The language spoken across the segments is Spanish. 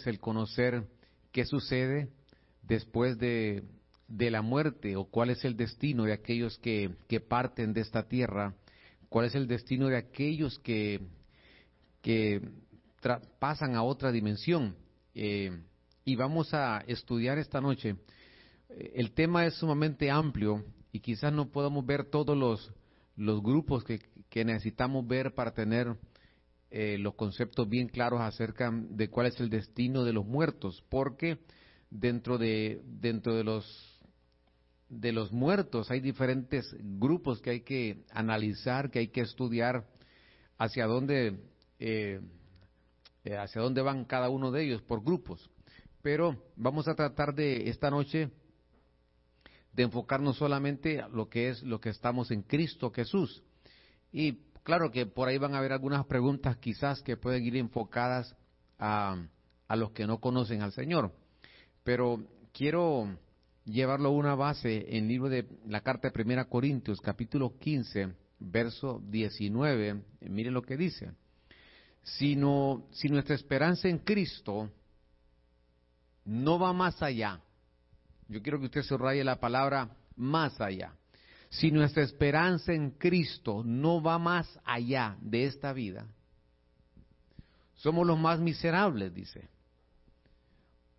interés el conocer qué sucede después de, de la muerte o cuál es el destino de aquellos que, que parten de esta tierra, cuál es el destino de aquellos que, que pasan a otra dimensión. Eh, y vamos a estudiar esta noche. El tema es sumamente amplio y quizás no podamos ver todos los, los grupos que, que necesitamos ver para tener eh, los conceptos bien claros acerca de cuál es el destino de los muertos, porque dentro de, dentro de los de los muertos hay diferentes grupos que hay que analizar, que hay que estudiar hacia dónde eh, eh, hacia dónde van cada uno de ellos por grupos. Pero vamos a tratar de esta noche de enfocarnos solamente a lo que es lo que estamos en Cristo Jesús. Y claro que por ahí van a haber algunas preguntas quizás que pueden ir enfocadas a, a los que no conocen al Señor. Pero quiero llevarlo a una base en el libro de la carta de Primera Corintios, capítulo 15, verso 19. Miren lo que dice. Sino, si nuestra esperanza en Cristo no va más allá, yo quiero que usted subraye la palabra más allá. Si nuestra esperanza en Cristo no va más allá de esta vida, somos los más miserables, dice.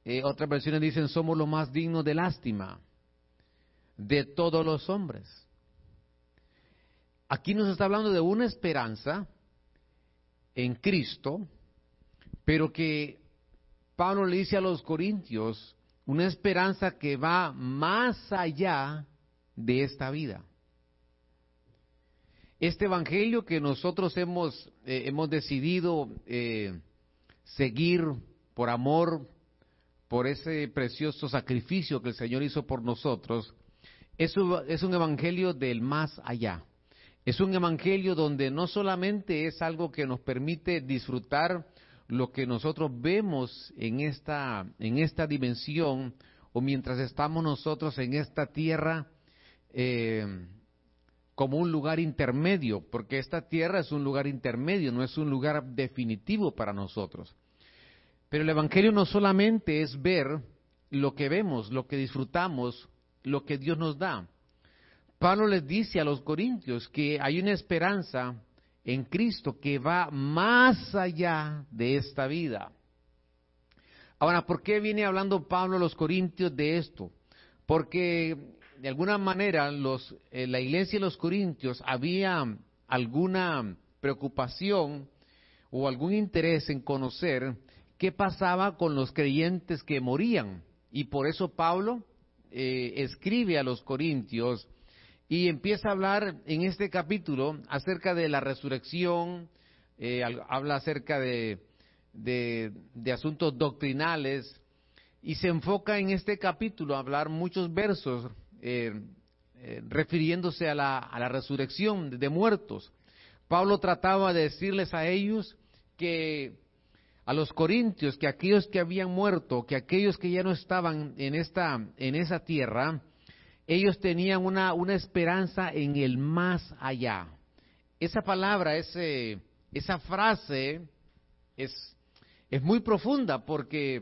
Eh, otras versiones dicen, somos los más dignos de lástima de todos los hombres. Aquí nos está hablando de una esperanza en Cristo, pero que Pablo le dice a los corintios, una esperanza que va más allá de esta vida. Este evangelio que nosotros hemos, eh, hemos decidido eh, seguir por amor, por ese precioso sacrificio que el Señor hizo por nosotros, es un, es un evangelio del más allá. Es un evangelio donde no solamente es algo que nos permite disfrutar lo que nosotros vemos en esta, en esta dimensión o mientras estamos nosotros en esta tierra eh, como un lugar intermedio, porque esta tierra es un lugar intermedio, no es un lugar definitivo para nosotros. Pero el Evangelio no solamente es ver lo que vemos, lo que disfrutamos, lo que Dios nos da. Pablo les dice a los corintios que hay una esperanza en Cristo que va más allá de esta vida. Ahora, ¿por qué viene hablando Pablo a los corintios de esto? Porque de alguna manera los, eh, la iglesia de los corintios había alguna preocupación o algún interés en conocer qué pasaba con los creyentes que morían. Y por eso Pablo eh, escribe a los corintios y empieza a hablar en este capítulo acerca de la resurrección, eh, habla acerca de, de, asuntos doctrinales y se enfoca en este capítulo a hablar muchos versos eh, refiriéndose a la, a la resurrección de muertos. Pablo trataba de decirles a ellos que a los corintios que aquellos que habían muerto, que aquellos que ya no estaban en esta en esa tierra, ellos tenían una, una esperanza en el más allá. Esa palabra, ese, esa frase es, es muy profunda porque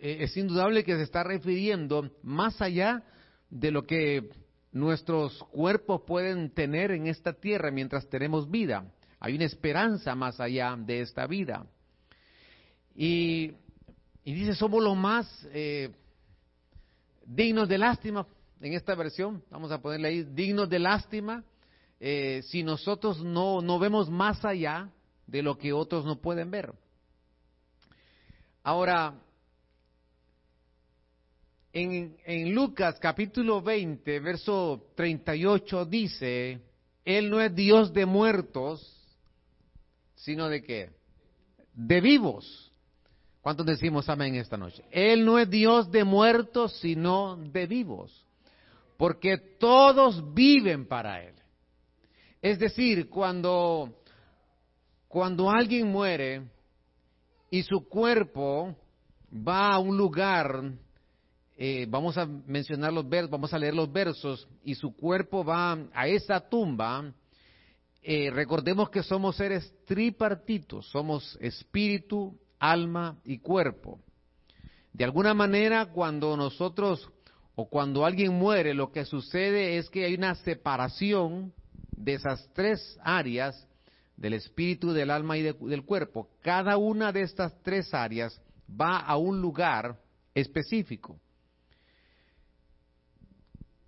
es indudable que se está refiriendo más allá de lo que nuestros cuerpos pueden tener en esta tierra mientras tenemos vida. Hay una esperanza más allá de esta vida. Y, dice, somos los más eh, dignos de lástima, en esta versión, vamos a ponerle ahí, dignos de lástima, eh, si nosotros no, no vemos más allá de lo que otros no pueden ver. Ahora, en, Lucas capítulo 20, verso 38 dice, Él no es Dios de muertos, sino de qué? De vivos. ¿Cuántos decimos amén esta noche? Él no es Dios de muertos, sino de vivos. Porque todos viven para Él. Es decir, cuando, cuando alguien muere y su cuerpo va a un lugar, eh, vamos a mencionar los versos, vamos a leer los versos, y su cuerpo va a esa tumba, eh, recordemos que somos seres tripartitos, somos espíritu, alma y cuerpo. De alguna manera, cuando nosotros o cuando alguien muere, lo que sucede es que hay una separación de esas tres áreas del espíritu, del alma y del cuerpo. Cada una de estas tres áreas va a un lugar específico.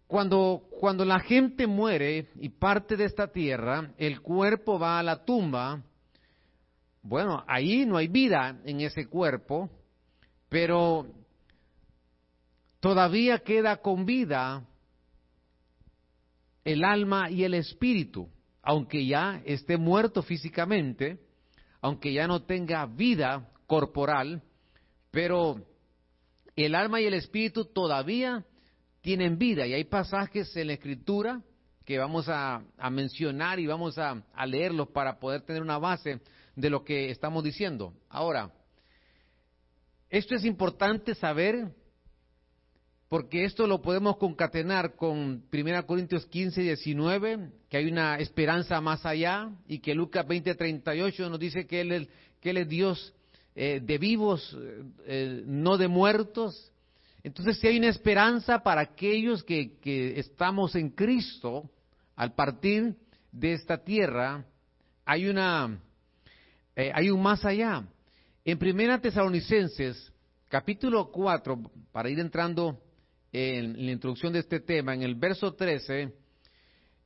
Cuando, cuando la gente muere y parte de esta tierra, el cuerpo va a la tumba. Bueno, ahí no hay vida en ese cuerpo, pero todavía queda con vida el alma y el espíritu, aunque ya esté muerto físicamente, aunque ya no tenga vida corporal, pero el alma y el espíritu todavía tienen vida y hay pasajes en la escritura que vamos a, mencionar y vamos a, leerlos para poder tener una base de lo que estamos diciendo. Ahora, esto es importante saber porque esto lo podemos concatenar con 1 Corintios 15, 19, que hay una esperanza más allá, y que Lucas 20, 38 nos dice que Él que él es Dios eh, de vivos, eh, no de muertos. Entonces, si hay una esperanza para aquellos que, estamos en Cristo, al partir de esta tierra, hay una, eh, hay un más allá. En Primera Tesalonicenses, capítulo 4, para ir entrando en la introducción de este tema, en el verso 13,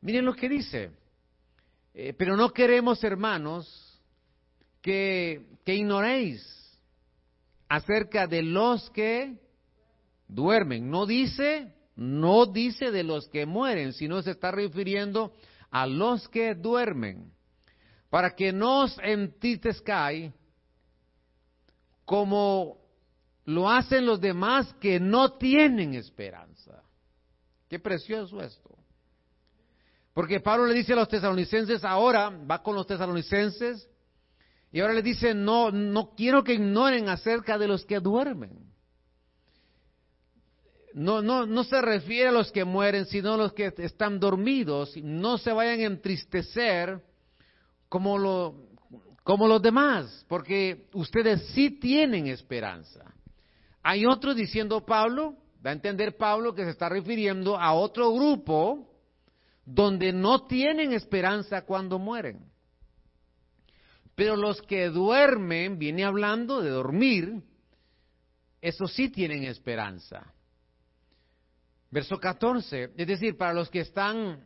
miren lo que dice. Eh, pero no queremos, hermanos, que, que ignoréis acerca de los que duermen. No dice, no dice de los que mueren, sino se está refiriendo a los que duermen. Para que no os entristezcáis como lo hacen los demás que no tienen esperanza. Qué precioso esto. Porque Pablo le dice a los tesalonicenses, ahora va con los tesalonicenses, y ahora le dice, no, no quiero que ignoren acerca de los que duermen. No, no, no se refiere a los que mueren, sino a los que están dormidos. No se vayan a entristecer como, lo, como los demás, porque ustedes sí tienen esperanza. Hay otros diciendo Pablo, va a entender Pablo que se está refiriendo a otro grupo donde no tienen esperanza cuando mueren. Pero los que duermen, viene hablando de dormir, esos sí tienen esperanza. Verso 14, es decir, para los que están,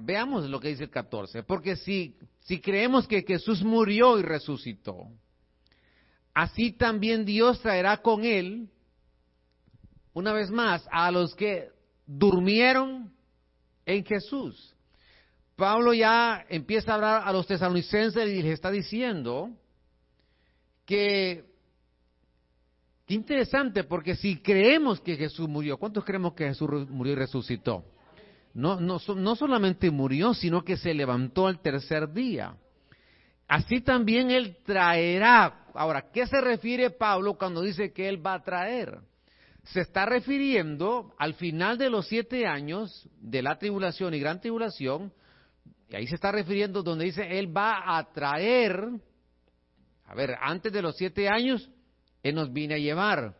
veamos lo que dice el 14, porque si, si creemos que Jesús murió y resucitó, así también Dios traerá con él, una vez más, a los que durmieron en Jesús. Pablo ya empieza a hablar a los tesalonicenses y les está diciendo que, qué interesante, porque si creemos que Jesús murió, ¿cuántos creemos que Jesús murió y resucitó? No, no, no solamente murió, sino que se levantó al tercer día. Así también Él traerá Ahora, ¿qué se refiere Pablo cuando dice que Él va a traer? Se está refiriendo al final de los siete años de la tribulación y gran tribulación, y ahí se está refiriendo donde dice Él va a traer, a ver, antes de los siete años, Él nos viene a llevar.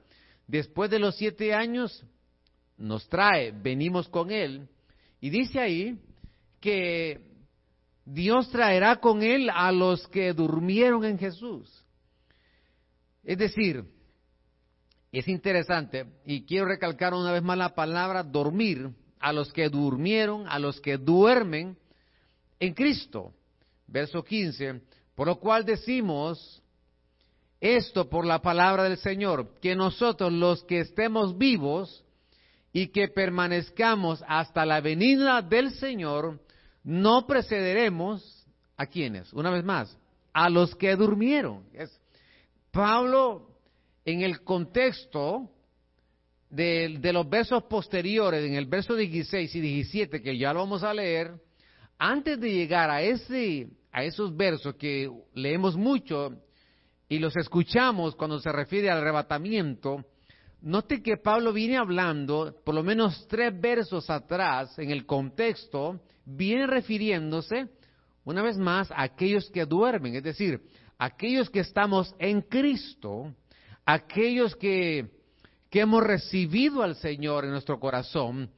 Después de los siete años, nos trae, venimos con Él. Y dice ahí que Dios traerá con Él a los que durmieron en Jesús. Es decir, es interesante, y quiero recalcar una vez más la palabra dormir, a los que durmieron, a los que duermen en Cristo. Verso 15, por lo cual decimos esto por la palabra del Señor, que nosotros los que estemos vivos y que permanezcamos hasta la venida del Señor, no precederemos a quienes, una vez más, a los que durmieron. Pablo, en el contexto de, los versos posteriores, en el verso 16 y 17, que ya lo vamos a leer, antes de llegar a, ese, a esos versos que leemos mucho y los escuchamos cuando se refiere al arrebatamiento, note que Pablo viene hablando, por lo menos tres versos atrás, en el contexto, viene refiriéndose, una vez más, a aquellos que duermen, es decir, aquellos que estamos en Cristo, aquellos que, que hemos recibido al Señor en nuestro corazón,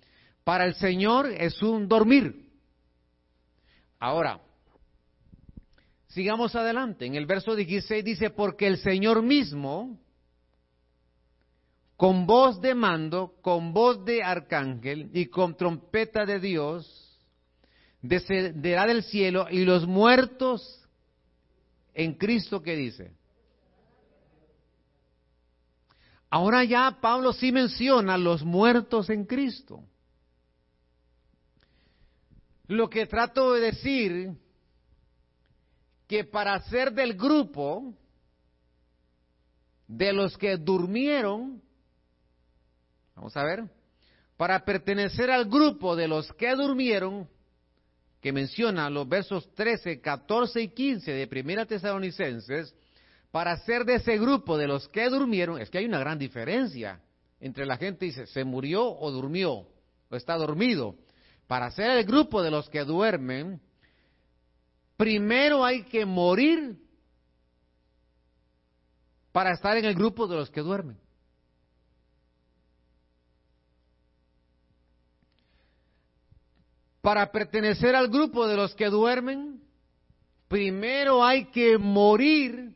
para el Señor es un dormir. Ahora, sigamos adelante. En el verso 16 dice, porque el Señor mismo, con voz de mando, con voz de arcángel y con trompeta de Dios, descenderá del cielo y los muertos en Cristo, ¿qué dice? Ahora ya Pablo sí menciona los muertos en Cristo. Lo que trato de decir que para ser del grupo de los que durmieron, vamos a ver, para pertenecer al grupo de los que durmieron, que menciona los versos 13, 14 y 15 de Primera Tesalonicenses, para ser de ese grupo de los que durmieron, es que hay una gran diferencia entre la gente dice, se murió o durmió, o está dormido. Para ser el grupo de los que duermen, primero hay que morir para estar en el grupo de los que duermen. Para pertenecer al grupo de los que duermen, primero hay que morir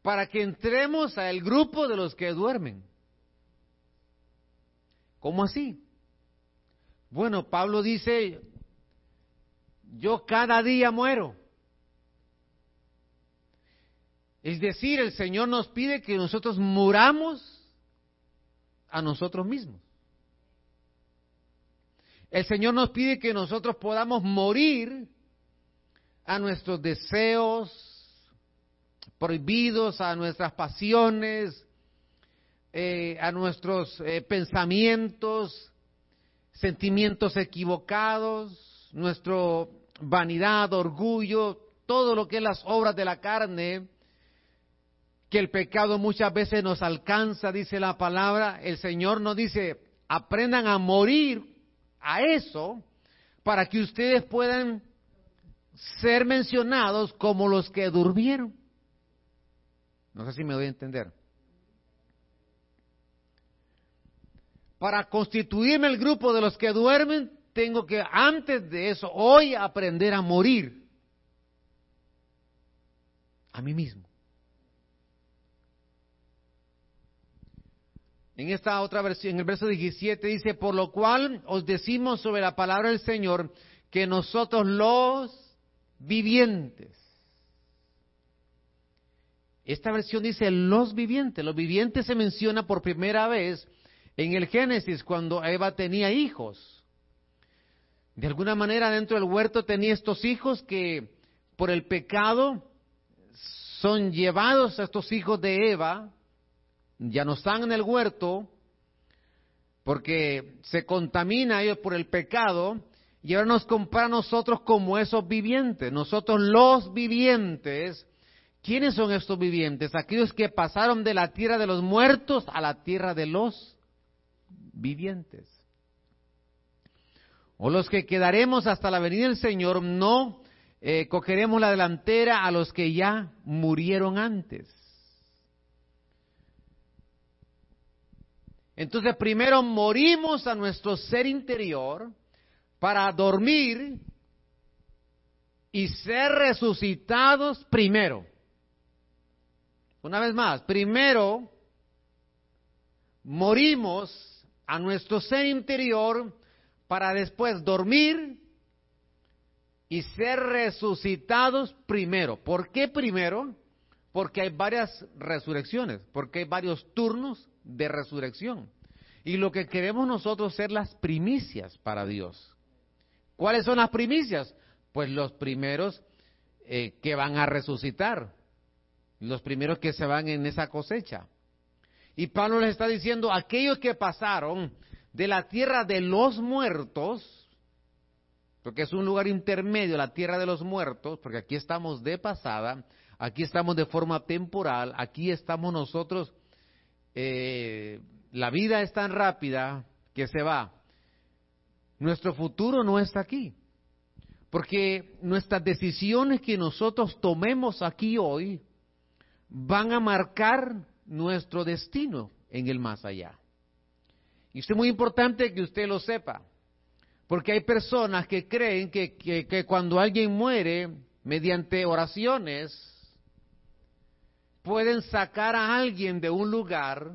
para que entremos al grupo de los que duermen. ¿Cómo así? Bueno, Pablo dice, yo cada día muero. Es decir, el Señor nos pide que nosotros muramos a nosotros mismos. El Señor nos pide que nosotros podamos morir a nuestros deseos prohibidos, a nuestras pasiones, eh, a nuestros eh, pensamientos, sentimientos equivocados, nuestra vanidad, orgullo, todo lo que es las obras de la carne, que el pecado muchas veces nos alcanza, dice la palabra, el Señor nos dice, aprendan a morir a eso para que ustedes puedan ser mencionados como los que durmieron. No sé si me doy a entender. para constituirme el grupo de los que duermen, tengo que antes de eso, hoy aprender a morir a mí mismo. En esta otra versión, en el verso 17 dice, por lo cual os decimos sobre la palabra del Señor que nosotros los vivientes. Esta versión dice los vivientes. Los vivientes se menciona por primera vez en el Génesis cuando Eva tenía hijos. De alguna manera dentro del huerto tenía estos hijos que por el pecado son llevados a estos hijos de Eva, ya no están en el huerto porque se contamina ellos por el pecado y ahora nos compara a nosotros como esos vivientes, nosotros los vivientes. ¿Quiénes son estos vivientes? Aquellos que pasaron de la tierra de los muertos a la tierra de los vivientes. O los que quedaremos hasta la venida del Señor, no eh, cogeremos la delantera a los que ya murieron antes. Entonces primero morimos a nuestro ser interior para dormir y ser resucitados primero. Una vez más, primero morimos a nuestro ser interior para después dormir y ser resucitados primero. ¿Por qué primero? Porque hay varias resurrecciones, porque hay varios turnos de resurrección. Y lo que queremos nosotros ser las primicias para Dios. ¿Cuáles son las primicias? Pues los primeros eh, que van a resucitar, los primeros que se van en esa cosecha. Y Pablo les está diciendo, aquellos que pasaron de la tierra de los muertos, porque es un lugar intermedio, la tierra de los muertos, porque aquí estamos de pasada, aquí estamos de forma temporal, aquí estamos nosotros, eh, la vida es tan rápida que se va. Nuestro futuro no está aquí. Porque nuestras decisiones que nosotros tomemos aquí hoy van a marcar nuestro destino en el más allá. Y esto es muy importante que usted lo sepa, porque hay personas que creen que, que, cuando alguien muere, mediante oraciones, pueden sacar a alguien de un lugar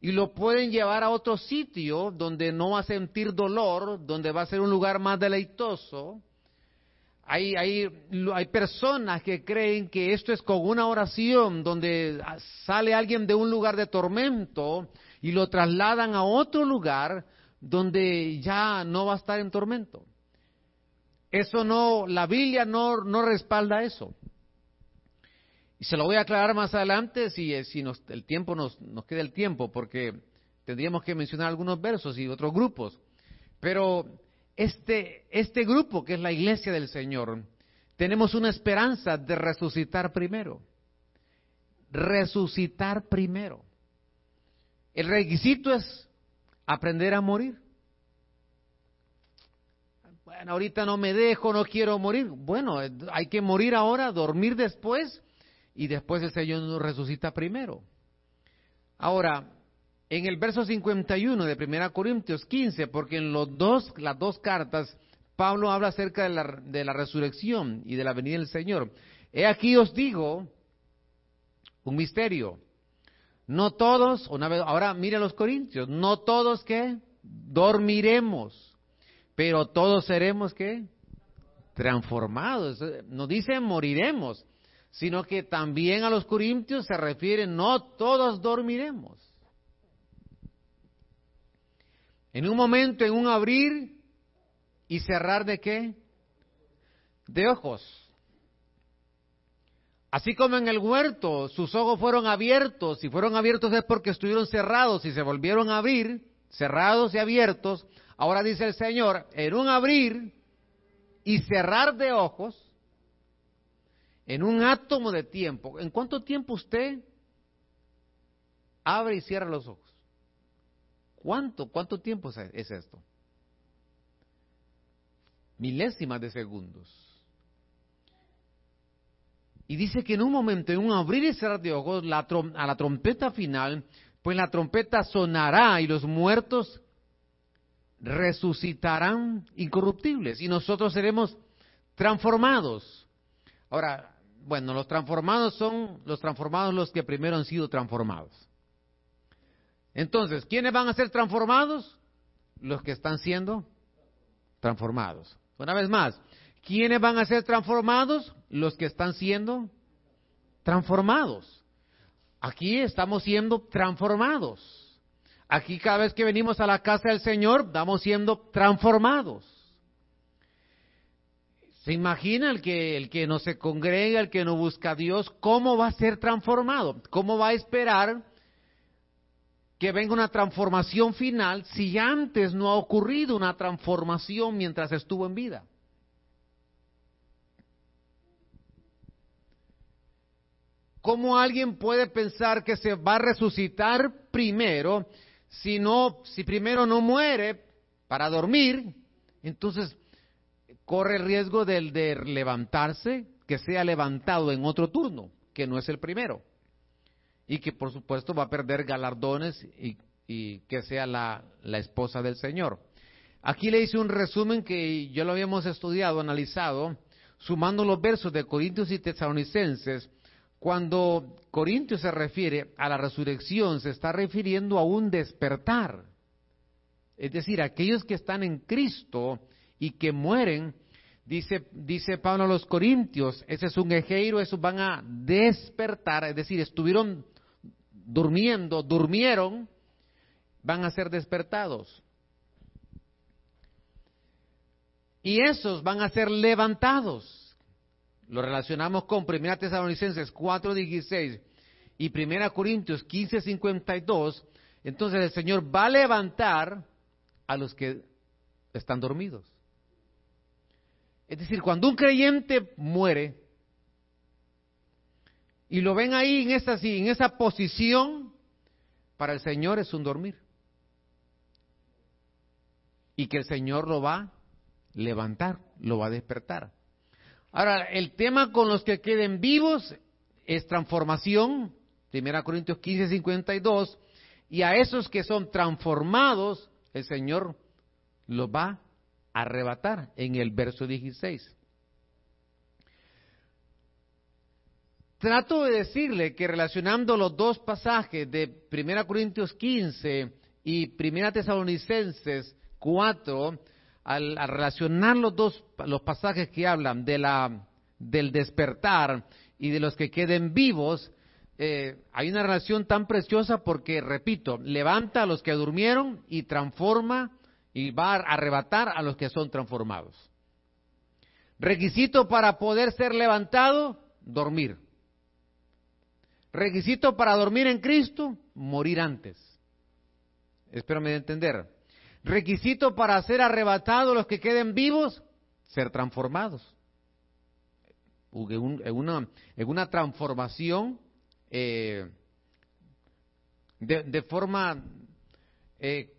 y lo pueden llevar a otro sitio donde no va a sentir dolor, donde va a ser un lugar más deleitoso. Hay, hay, hay, personas que creen que esto es con una oración donde sale alguien de un lugar de tormento y lo trasladan a otro lugar donde ya no va a estar en tormento. Eso no, la Biblia no, respalda eso. Y se lo voy a aclarar más adelante si, eh, el tiempo nos, nos queda el tiempo, porque tendríamos que mencionar algunos versos y otros grupos. Pero este, este grupo, que es la iglesia del Señor, tenemos una esperanza de resucitar primero. Resucitar primero. El requisito es aprender a morir. Bueno, ahorita no me dejo, no quiero morir. Bueno, hay que morir ahora, dormir después y después el Señor nos resucita primero. Ahora, en el verso 51 de 1 Corintios 15, porque en los dos, las dos cartas Pablo habla acerca de la, de la resurrección y de la venida del Señor. He aquí os digo un misterio. No todos, una vez, ahora mire los corintios, no todos que dormiremos, pero todos seremos que transformados. No dice moriremos, sino que también a los corintios se refiere no todos dormiremos. En un momento, en un abrir y cerrar de qué? De ojos. Así como en el huerto sus ojos fueron abiertos, y fueron abiertos es porque estuvieron cerrados y se volvieron a abrir, cerrados y abiertos, ahora dice el Señor, en un abrir y cerrar de ojos, en un átomo de tiempo, ¿en cuánto tiempo usted abre y cierra los ojos? ¿Cuánto, cuánto tiempo es esto? Milésimas de segundos. Y dice que en un momento, en un abrir y cerrar de ojos, a la trompeta final, pues la trompeta sonará y los muertos resucitarán incorruptibles y nosotros seremos transformados. Ahora, bueno, los transformados son los transformados los que primero han sido transformados. Entonces, ¿quiénes van a ser transformados? Los que están siendo transformados. Una vez más, ¿Quiénes van a ser transformados? Los que están siendo transformados. Aquí estamos siendo transformados. Aquí cada vez que venimos a la casa del Señor, estamos siendo transformados. ¿Se imagina el que, el que no se congrega, el que no busca a Dios, cómo va a ser transformado? ¿Cómo va a esperar que venga una transformación final si antes no ha ocurrido una transformación mientras estuvo en vida? ¿Cómo alguien puede pensar que se va a resucitar primero si no, si primero no muere para dormir? Entonces corre el riesgo del de levantarse, que sea levantado en otro turno, que no es el primero. Y que por supuesto va a perder galardones y, que sea la, la esposa del Señor. Aquí le hice un resumen que yo lo habíamos estudiado, analizado, sumando los versos de Corintios y Tesalonicenses cuando Corintios se refiere a la resurrección, se está refiriendo a un despertar. Es decir, aquellos que están en Cristo y que mueren, dice, Pablo a los Corintios, ese es un ejeiro, esos van a despertar, es decir, estuvieron durmiendo, durmieron, van a ser despertados. Y esos van a ser levantados lo relacionamos con 1 Tesalonicenses 4:16 y 1 Corintios 15:52, entonces el Señor va a levantar a los que están dormidos. Es decir, cuando un creyente muere y lo ven ahí en esa, en esa posición, para el Señor es un dormir. Y que el Señor lo va levantar, lo va a despertar. Ahora, el tema con los que queden vivos es transformación, 1 Corintios 15, 52, y a esos que son transformados, el Señor los va a arrebatar en el verso 16. Trato de decirle que relacionando los dos pasajes de 1 Corintios 15 y 1 Tesalonicenses 4, al, relacionar los dos los pasajes que hablan de la, del despertar y de los que queden vivos, eh, hay una relación tan preciosa porque, repito, levanta a los que durmieron y transforma y va a arrebatar a los que son transformados. Requisito para poder ser levantado, dormir. Requisito para dormir en Cristo, morir antes. Espero entender. Requisito para ser arrebatados los que queden vivos, ser transformados. En una, transformación eh, de, forma eh,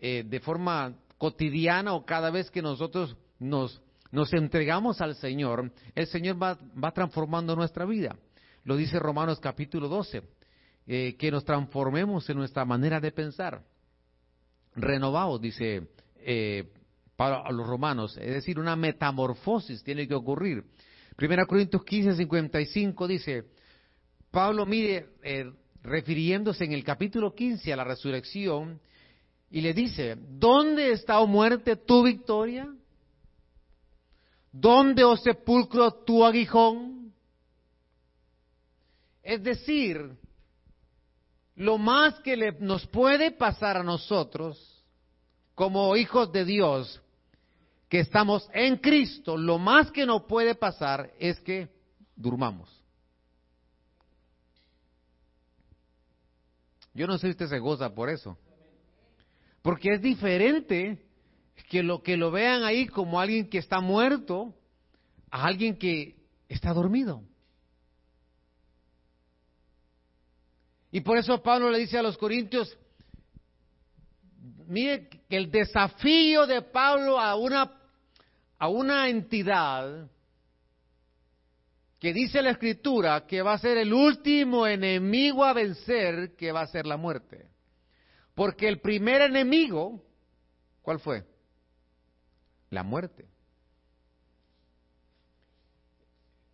eh, de forma cotidiana o cada vez que nosotros nos, nos entregamos al Señor, el Señor va, va transformando nuestra vida. Lo dice Romanos capítulo 12, que nos transformemos en nuestra manera de pensar renovados, dice eh, para los romanos, es decir, una metamorfosis tiene que ocurrir. Primera Corintios 15, 55 dice, Pablo mire, eh, refiriéndose en el capítulo 15 a la resurrección, y le dice, ¿dónde está, o oh muerte, tu victoria? ¿Dónde, o oh sepulcro, tu aguijón? Es decir, lo más que le, nos puede pasar a nosotros como hijos de Dios, que estamos en Cristo, lo más que nos puede pasar es que durmamos. Yo no sé si usted se goza por eso. Porque es diferente que lo que lo vean ahí como alguien que está muerto a alguien que está dormido. Y por eso Pablo le dice a los corintios, mire que el desafío de Pablo a una, a una entidad que dice la escritura que va a ser el último enemigo a vencer, que va a ser la muerte. Porque el primer enemigo, ¿cuál fue? La muerte.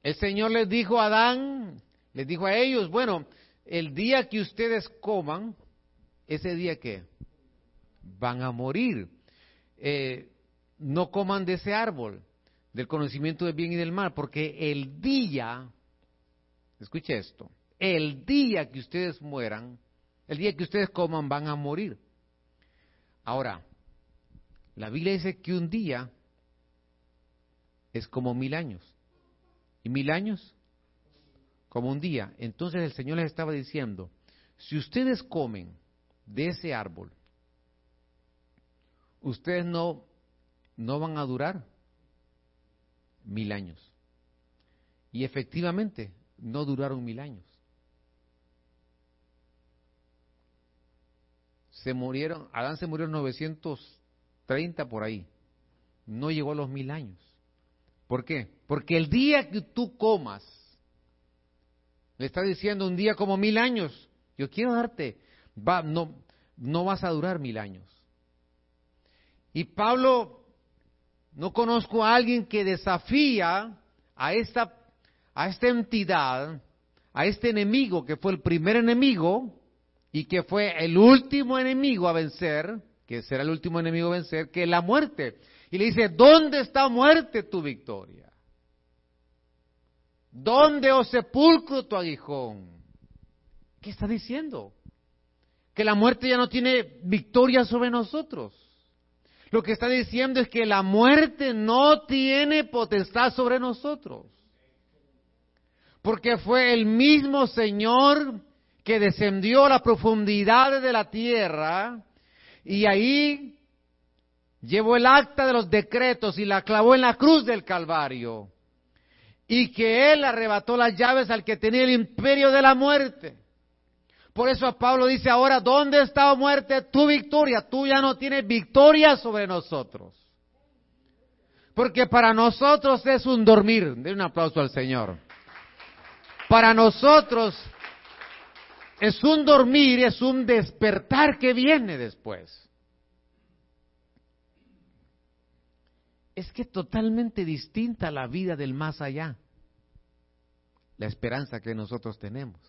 El Señor les dijo a Adán, les dijo a ellos, bueno, el día que ustedes coman, ese día que van a morir. Eh, no coman de ese árbol, del conocimiento del bien y del mal, porque el día, escuche esto, el día que ustedes mueran, el día que ustedes coman, van a morir. Ahora, la Biblia dice que un día es como mil años. ¿Y mil años? Como un día. Entonces el Señor les estaba diciendo, si ustedes comen de ese árbol, ustedes no, no van a durar mil años. Y efectivamente, no duraron mil años. Se murieron, Adán se murió en 930 por ahí. No llegó a los mil años. ¿Por qué? Porque el día que tú comas le está diciendo un día como mil años. Yo quiero darte, va, no, no vas a durar mil años. Y Pablo, no conozco a alguien que desafía a esta, a esta entidad, a este enemigo que fue el primer enemigo y que fue el último enemigo a vencer, que será el último enemigo a vencer, que es la muerte. Y le dice, ¿dónde está muerte tu victoria? ¿Dónde, os sepulcro, tu aguijón? ¿Qué está diciendo? Que la muerte ya no tiene victoria sobre nosotros. Lo que está diciendo es que la muerte no tiene potestad sobre nosotros. Porque fue el mismo Señor que descendió a las profundidades de la tierra y ahí llevó el acta de los decretos y la clavó en la cruz del Calvario y que él arrebató las llaves al que tenía el imperio de la muerte. Por eso Pablo dice ahora, ¿dónde está muerte tu victoria? Tú ya no tienes victoria sobre nosotros. Porque para nosotros es un dormir. Den un aplauso al Señor. Para nosotros es un dormir, es un despertar que viene después. Es que totalmente distinta la vida del más allá. La esperanza que nosotros tenemos.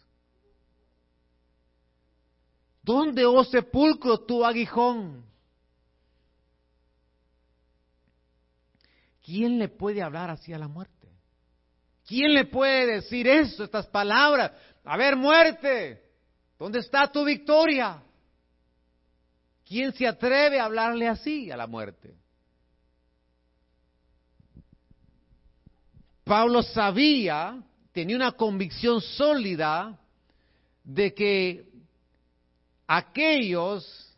¿Dónde, oh sepulcro, tu aguijón? ¿Quién le puede hablar así a la muerte? ¿Quién le puede decir eso, estas palabras? A ver, muerte, ¿dónde está tu victoria? ¿Quién se atreve a hablarle así a la muerte? Pablo sabía, tenía una convicción sólida de que aquellos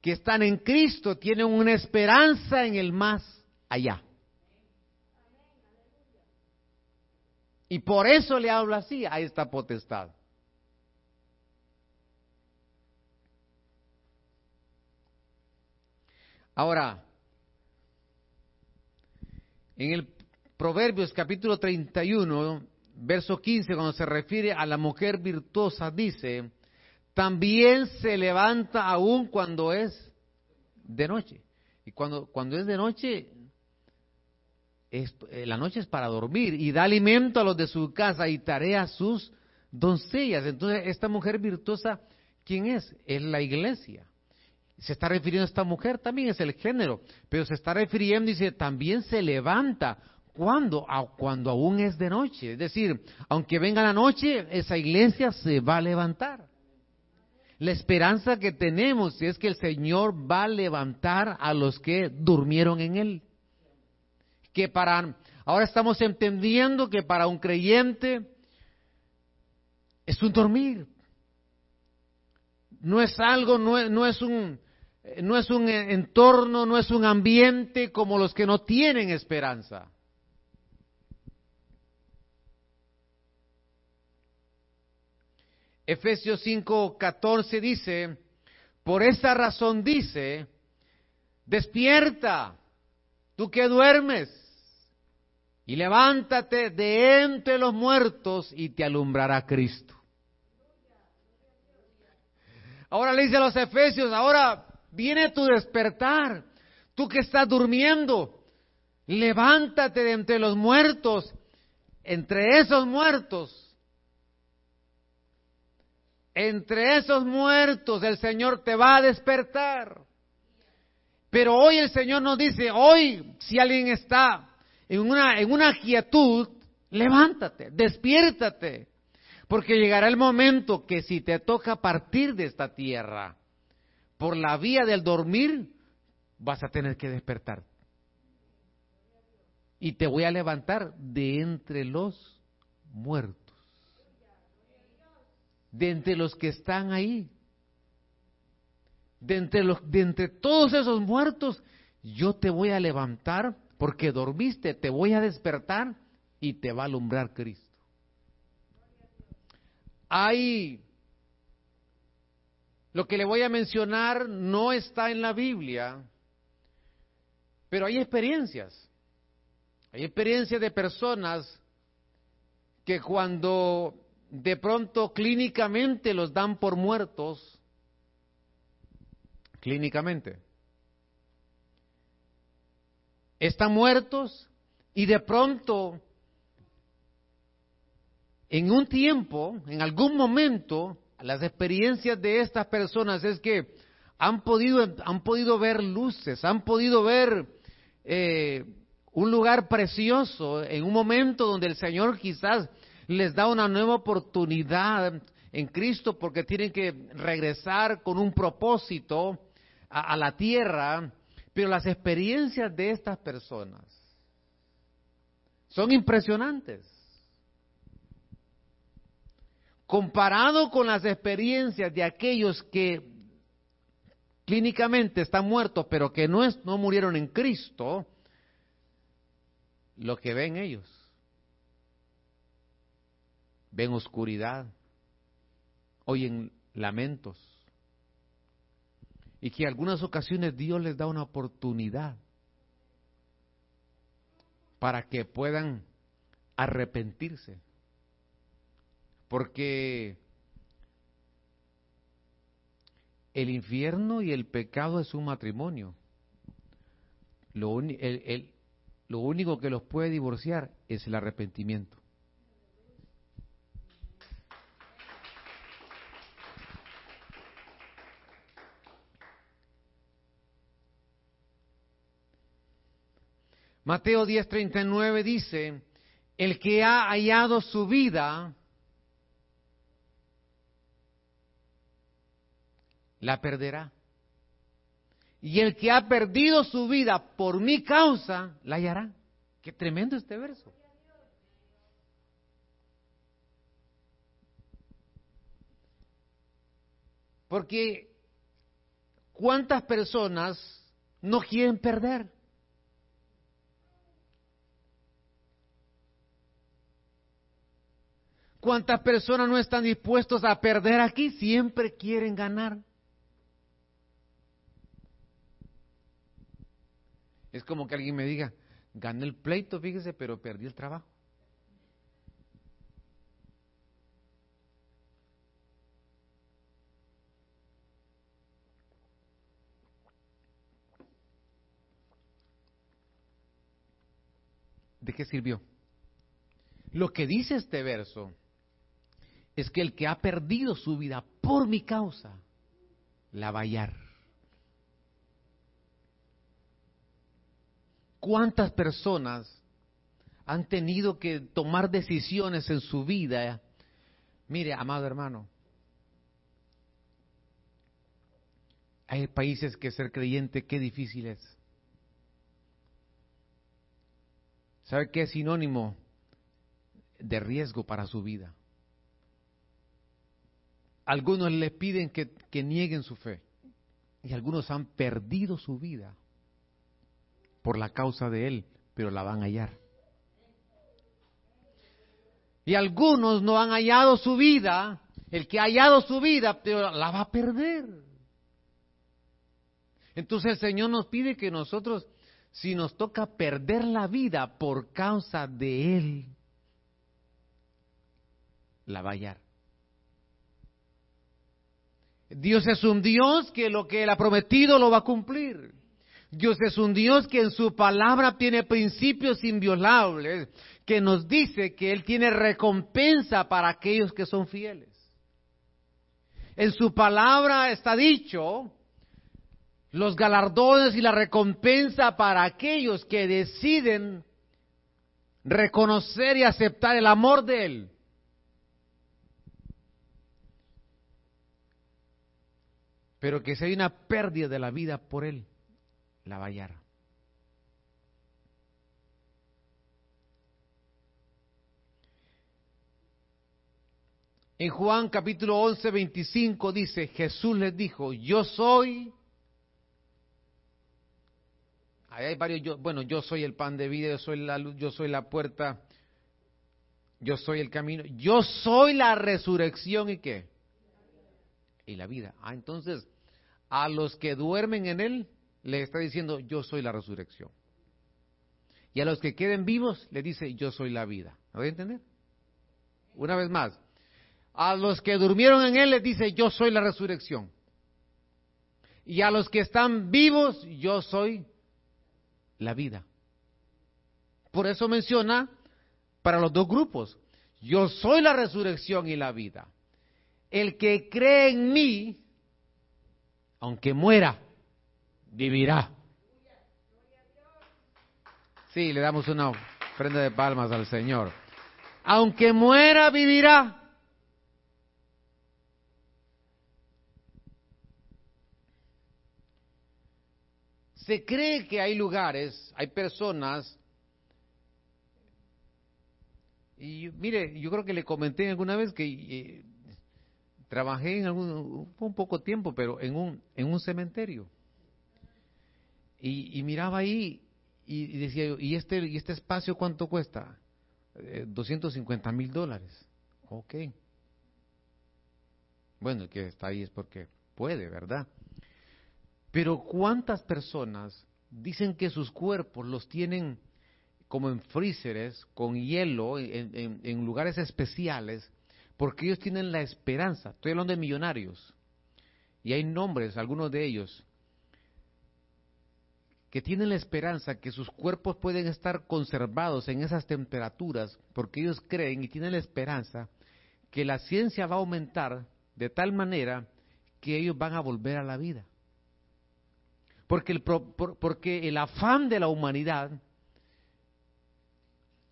que están en Cristo tienen una esperanza en el más allá. Y por eso le hablo así a esta potestad. Ahora, en el Proverbios capítulo 31, verso 15, cuando se refiere a la mujer virtuosa, dice, también se levanta aún cuando es de noche. Y cuando, cuando es de noche, eh, la noche es para dormir y da alimento a los de su casa y tarea a sus doncellas. Entonces, esta mujer virtuosa, ¿quién es? Es la iglesia. Se está refiriendo a esta mujer, también es el género, pero se está refiriendo dice, también se levanta. ¿Cuándo? cuando aún es de noche. Es decir, aunque venga la noche, esa iglesia se va a levantar. La esperanza que tenemos es que el Señor va a levantar a los que durmieron en Él que para, ahora estamos entendiendo que para un creyente es un dormir. No es algo, no no es un, no es un entorno, no es un ambiente como los que no tienen esperanza. Efesios 5:14 dice, por esa razón dice, despierta, tú que duermes, y levántate de entre los muertos y te alumbrará Cristo. Ahora le dice a los efesios, ahora viene tu despertar, tú que estás durmiendo, levántate de entre los muertos, entre esos muertos. Entre esos muertos el Señor te va a despertar. Pero hoy el Señor nos dice, hoy si alguien está en una, en una quietud, levántate, despiértate, porque llegará el momento que si te toca partir de esta tierra por la vía del dormir, vas a tener que despertar. Y te voy a levantar de entre los muertos, de entre los que están ahí, de entre, de todos esos muertos, yo te voy a levantar porque dormiste, te voy a despertar y te va a alumbrar Cristo. Hay, lo que le voy a mencionar no está en la Biblia, pero hay experiencias. Hay experiencias de personas que cuando de pronto clínicamente los dan por muertos, clínicamente, están muertos y de pronto, en un tiempo, en algún momento, las experiencias de estas personas es que han podido, han podido ver luces, han podido ver eh, un lugar precioso en un momento donde el Señor quizás les da una nueva oportunidad en Cristo porque tienen que regresar con un propósito a la tierra pero las experiencias de estas personas son impresionantes. Comparado con las experiencias de aquellos que clínicamente están muertos, pero que no, no murieron en Cristo, lo que ven ellos, ven oscuridad, oyen lamentos, y que algunas ocasiones Dios les da una oportunidad para que puedan arrepentirse. Porque el infierno y el pecado es un matrimonio. Lo, lo único que los puede divorciar es el arrepentimiento. Mateo 10:39 dice, el que ha hallado su vida, la perderá. Y el que ha perdido su vida por mi causa, la hallará. Qué tremendo este verso. Porque ¿cuántas personas no quieren perder? ¿Cuántas personas no están dispuestos a perder aquí? Siempre quieren ganar. Es como que alguien me diga, gané el pleito, fíjese, pero perdí el trabajo. ¿De qué sirvió? Lo que dice este verso es que el que ha perdido su vida por mi causa, la va a hallar. ¿Cuántas personas han tenido que tomar decisiones en su vida? Mire, amado hermano, hay países que ser creyente, qué difícil es. ¿Sabe qué es sinónimo de riesgo para su vida? Algunos le piden que, nieguen su fe y algunos han perdido su vida por la causa de Él, pero la van a hallar. Y algunos no han hallado su vida, el que ha hallado su vida, pero la va a perder. Entonces el Señor nos pide que nosotros, si nos toca perder la vida por causa de Él, la va a hallar. Dios es un Dios que lo que Él ha prometido lo va a cumplir. Dios es un Dios que en su palabra tiene principios inviolables, que nos dice que Él tiene recompensa para aquellos que son fieles. En su palabra está dicho los galardones y la recompensa para aquellos que deciden reconocer y aceptar el amor de Él. Pero que si hay una pérdida de la vida por él, la va En Juan capítulo 11, 25 dice, Jesús les dijo, yo soy, ahí hay varios, bueno, yo soy el pan de vida, yo soy la luz, yo soy la puerta, yo soy el camino, yo soy la resurrección y qué? Y la vida. Ah, entonces, a los que duermen en Él, le está diciendo, yo soy la resurrección. Y a los que queden vivos, le dice, yo soy la vida. ¿Me voy a entender? Una vez más, a los que durmieron en Él, les dice, yo soy la resurrección. Y a los que están vivos, yo soy la vida. Por eso menciona para los dos grupos, yo soy la resurrección y la vida. El que cree en mí, aunque muera, vivirá. Sí, le damos una ofrenda de palmas al Señor. Aunque muera, vivirá. Se cree que hay lugares, hay personas, y mire, yo creo que le comenté alguna vez que eh, trabajé en algún, un poco tiempo, pero en un, en un cementerio. Y, miraba ahí y, decía ¿y este, ¿y este espacio cuánto cuesta? 250 eh, mil dólares. Ok. Bueno, el que está ahí es porque puede, ¿verdad? Pero ¿cuántas personas dicen que sus cuerpos los tienen como en freezers, con hielo, en lugares especiales, porque ellos tienen la esperanza. Estoy hablando de millonarios. Y hay nombres, algunos de ellos, que tienen la esperanza que sus cuerpos pueden estar conservados en esas temperaturas, porque ellos creen y tienen la esperanza que la ciencia va a aumentar de tal manera que ellos van a volver a la vida. Porque el, porque el afán de la humanidad,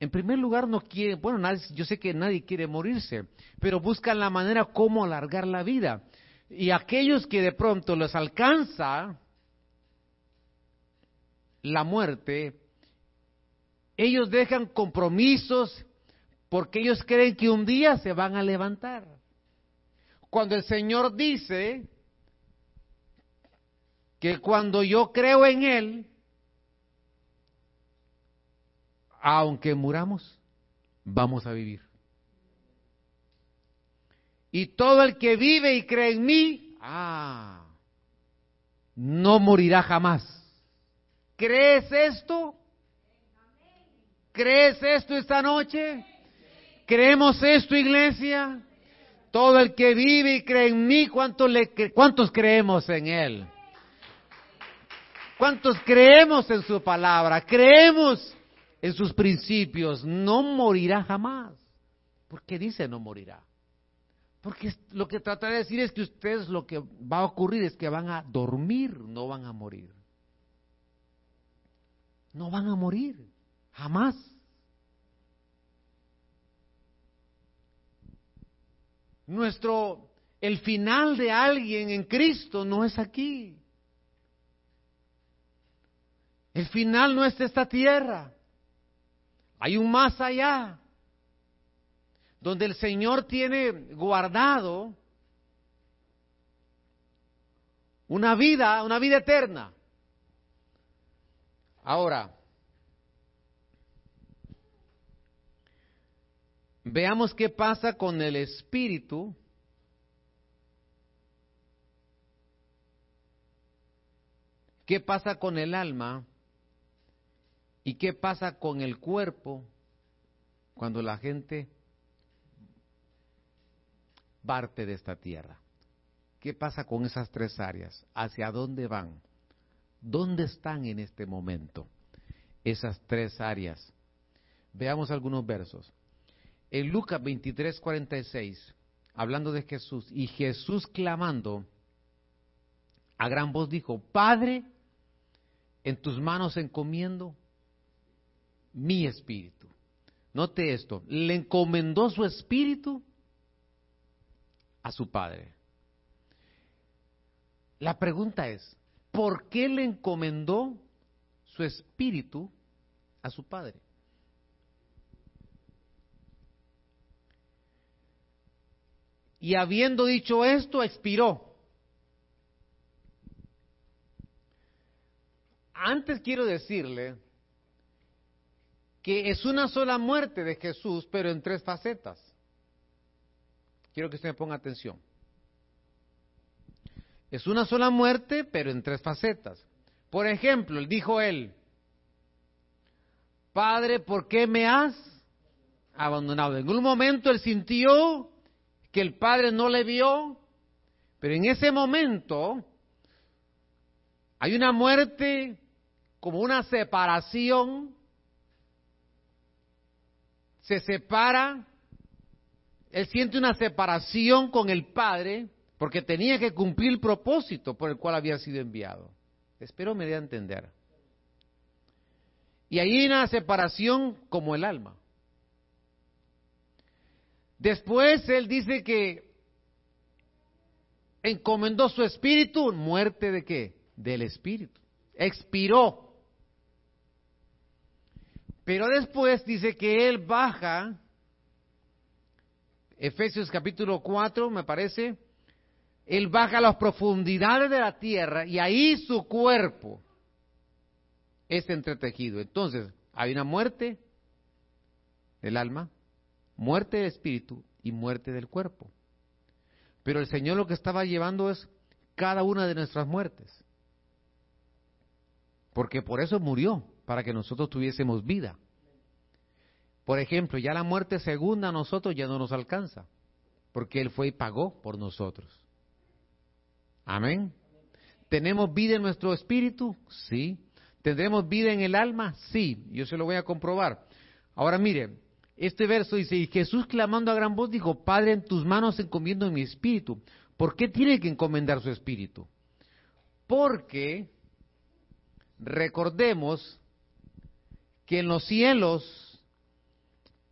en primer lugar, no quiere, bueno, yo sé que nadie quiere morirse, pero buscan la manera cómo alargar la vida. Y aquellos que de pronto les alcanza la muerte, ellos dejan compromisos porque ellos creen que un día se van a levantar. Cuando el Señor dice que cuando yo creo en Él, aunque muramos, vamos a vivir. Y todo el que vive y cree en mí, ah, no morirá jamás. ¿Crees esto? ¿Crees esto esta noche? ¿Creemos esto, iglesia? Todo el que vive y cree en mí, ¿cuántos, le, ¿cuántos creemos en Él? ¿Cuántos creemos en su palabra? Creemos en sus principios. No morirá jamás. ¿Por qué dice no morirá? Porque lo que trata de decir es que ustedes lo que va a ocurrir es que van a dormir, no van a morir. No van a morir, jamás. Nuestro, el final de alguien en Cristo no es aquí. El final no es esta tierra. Hay un más allá, donde el Señor tiene guardado una vida, una vida eterna. Ahora, veamos qué pasa con el espíritu qué pasa con el alma ¿Y qué pasa con el cuerpo cuando la gente parte de esta tierra? ¿Qué pasa con esas tres áreas? ¿Hacia dónde van? ¿Dónde están en este momento esas tres áreas? Veamos algunos versos. En Lucas 23, 46, hablando de Jesús, y Jesús clamando a gran voz dijo, Padre, en tus manos encomiendo mi espíritu. Note esto, le encomendó su espíritu a su padre. La pregunta es, ¿por qué le encomendó su espíritu a su padre? Y habiendo dicho esto, expiró. Antes quiero decirle que es una sola muerte de Jesús, pero en tres facetas. Quiero que usted me ponga atención. Es una sola muerte, pero en tres facetas. Por ejemplo, dijo él, Padre, ¿por qué me has abandonado? En un momento él sintió que el Padre no le vio, pero en ese momento hay una muerte como una separación se separa, él siente una separación con el Padre porque tenía que cumplir el propósito por el cual había sido enviado. Espero me dé a entender. Y ahí hay una separación como el alma. Después él dice que encomendó su espíritu, muerte de qué? Del espíritu. Expiró. Pero después dice que él baja, Efesios capítulo 4 me parece, él baja a las profundidades de la tierra y ahí su cuerpo es entretejido. Entonces, hay una muerte del alma, muerte del espíritu y muerte del cuerpo. Pero el Señor lo que estaba llevando es cada una de nuestras muertes. Porque por eso murió para que nosotros tuviésemos vida. Por ejemplo, ya la muerte segunda a nosotros ya no nos alcanza, porque Él fue y pagó por nosotros. Amén. ¿Tenemos vida en nuestro espíritu? Sí. ¿Tendremos vida en el alma? Sí. Yo se lo voy a comprobar. Ahora mire, este verso dice, y Jesús clamando a gran voz dijo, Padre, en tus manos encomiendo mi espíritu. ¿Por qué tiene que encomendar su espíritu? Porque recordemos que en los cielos,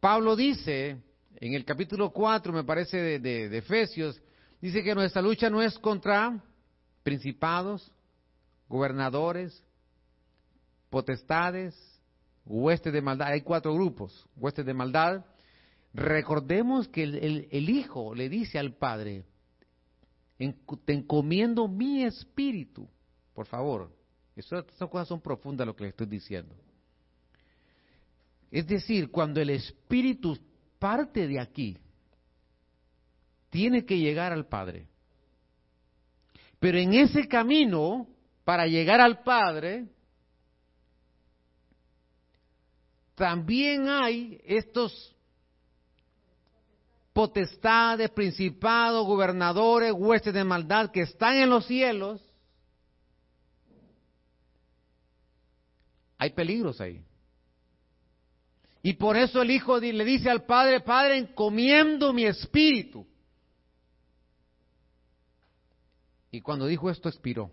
Pablo dice, en el capítulo 4, me parece, de, Efesios, dice que nuestra lucha no es contra principados, gobernadores, potestades, huestes de maldad. Hay cuatro grupos, huestes de maldad. Recordemos que el, el Hijo le dice al Padre, te encomiendo mi espíritu. Por favor, esas cosas son profundas lo que le estoy diciendo. Es decir, cuando el espíritu parte de aquí, tiene que llegar al Padre. Pero en ese camino, para llegar al Padre, también hay estos potestades, principados, gobernadores, huestes de maldad que están en los cielos, hay peligros ahí. Y por eso el Hijo le dice al Padre, Padre, encomiendo mi espíritu. Y cuando dijo esto, expiró.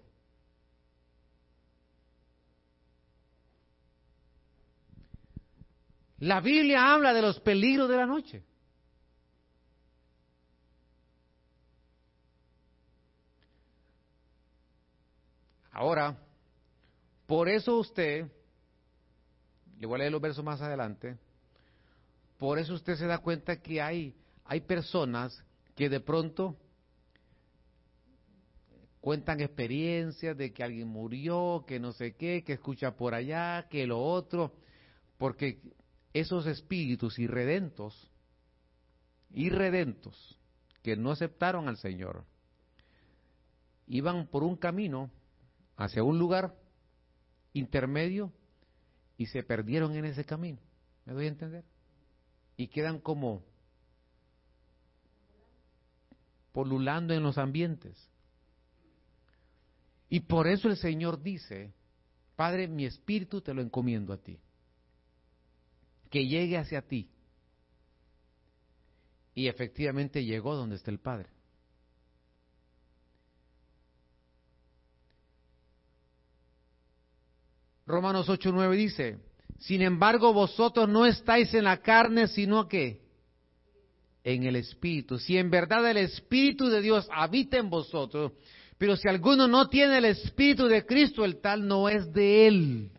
La Biblia habla de los peligros de la noche. Ahora, por eso usted, le voy a leer los versos más adelante, por eso usted se da cuenta que hay, hay personas que de pronto cuentan experiencias de que alguien murió, que no sé qué, que escucha por allá, que lo otro, porque esos espíritus irredentos, irredentos, que no aceptaron al Señor, iban por un camino hacia un lugar intermedio y se perdieron en ese camino. ¿Me doy a entender? Y quedan como polulando en los ambientes. Y por eso el Señor dice, Padre, mi espíritu te lo encomiendo a ti. Que llegue hacia ti. Y efectivamente llegó donde está el Padre. Romanos 8:9 dice, sin embargo vosotros no estáis en la carne, sino que en el Espíritu. Si en verdad el Espíritu de Dios habita en vosotros, pero si alguno no tiene el Espíritu de Cristo, el tal no es de él.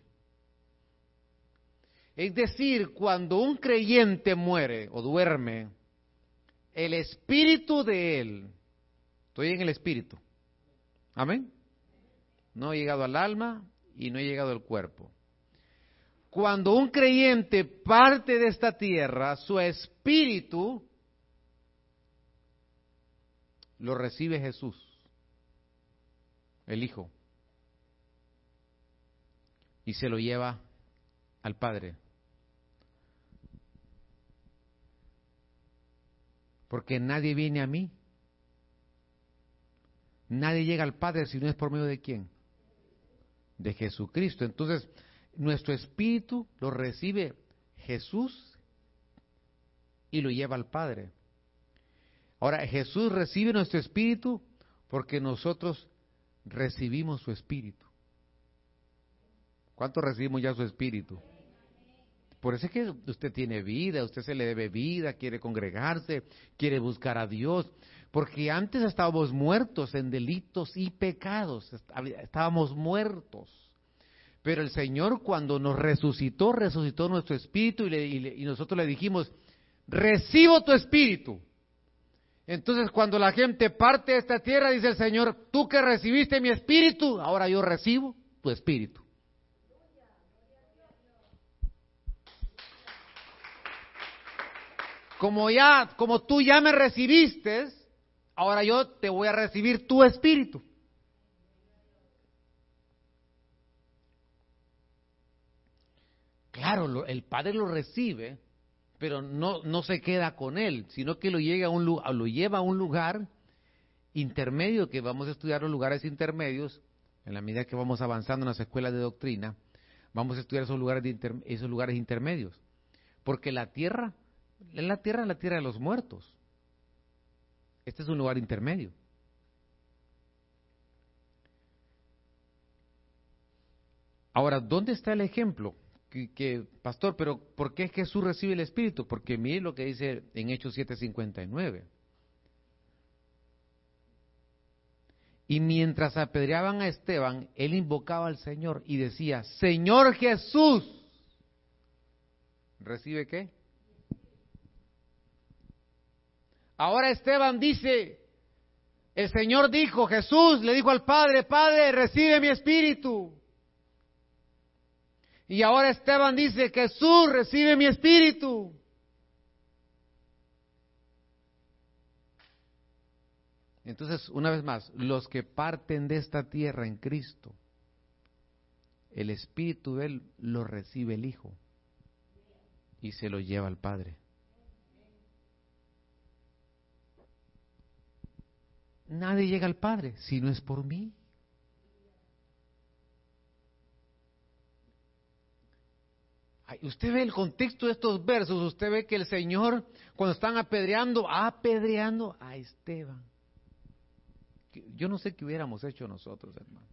Es decir, cuando un creyente muere o duerme, el Espíritu de él, estoy en el Espíritu, amén, no ha llegado al alma, y no ha llegado el cuerpo. Cuando un creyente parte de esta tierra, su espíritu lo recibe Jesús, el Hijo, y se lo lleva al Padre. Porque nadie viene a mí, nadie llega al Padre si no es por medio de quién? De Jesucristo. Entonces, nuestro espíritu lo recibe Jesús y lo lleva al Padre. Ahora, Jesús recibe nuestro espíritu porque nosotros recibimos su espíritu. ¿Cuánto recibimos ya su espíritu? Por eso es que usted tiene vida, usted se le debe vida, quiere congregarse, quiere buscar a Dios. Porque antes estábamos muertos en delitos y pecados, estábamos muertos. Pero el Señor cuando nos resucitó, resucitó nuestro espíritu y, nosotros le dijimos, recibo tu espíritu. Entonces cuando la gente parte de esta tierra, dice el Señor, tú que recibiste mi espíritu, ahora yo recibo tu espíritu. Como ya, como tú ya me recibiste, ahora yo te voy a recibir tu espíritu. Claro, el Padre lo recibe pero no, no se queda con él, sino que lo, llega a un, lo lleva a un lugar intermedio, que vamos a estudiar los lugares intermedios, en la medida que vamos avanzando en las escuelas de doctrina, vamos a estudiar esos lugares, de esos lugares intermedios. Porque la tierra, en la tierra es la tierra de los muertos. Este es un lugar intermedio. Ahora, ¿dónde está el ejemplo? Que, pastor, pero ¿por qué Jesús recibe el Espíritu? Porque mire lo que dice en Hechos 7:59. Y mientras apedreaban a Esteban, él invocaba al Señor y decía, Señor Jesús, ¿recibe qué? Ahora Esteban dice, el Señor dijo, Jesús le dijo al Padre, Padre, recibe mi espíritu. Y ahora Esteban dice, Jesús recibe mi espíritu. Entonces, una vez más, los que parten de esta tierra en Cristo, el Espíritu de Él lo recibe el Hijo y se lo lleva al Padre. Nadie llega al Padre si no es por mí. usted ve el contexto de estos versos, usted ve que el Señor, cuando están apedreando, apedreando a Esteban. Yo no sé qué hubiéramos hecho nosotros, hermano.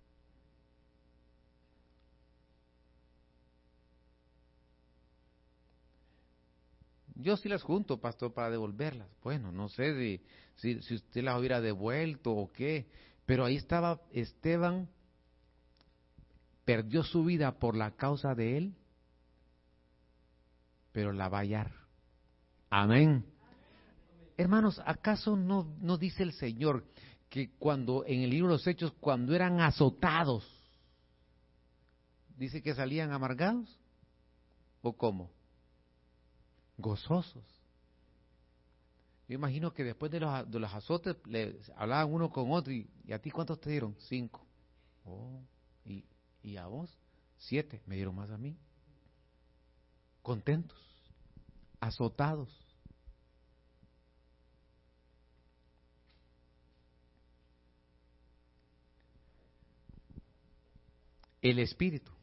Yo sí las junto, pastor, para devolverlas. Bueno, no sé si, si usted las hubiera devuelto o qué, pero ahí estaba Esteban, perdió su vida por la causa de él, pero la va a hallar. Amén. Hermanos, ¿acaso no, no dice el Señor que cuando en el libro de los Hechos, cuando eran azotados, dice que salían amargados? ¿O cómo? Gozosos. Yo imagino que después de los, de los azotes le hablaban uno con otro y, a ti cuántos te dieron? Cinco. Oh, y, y a vos? Siete. Me dieron más a mí. Contentos, azotados el espíritu.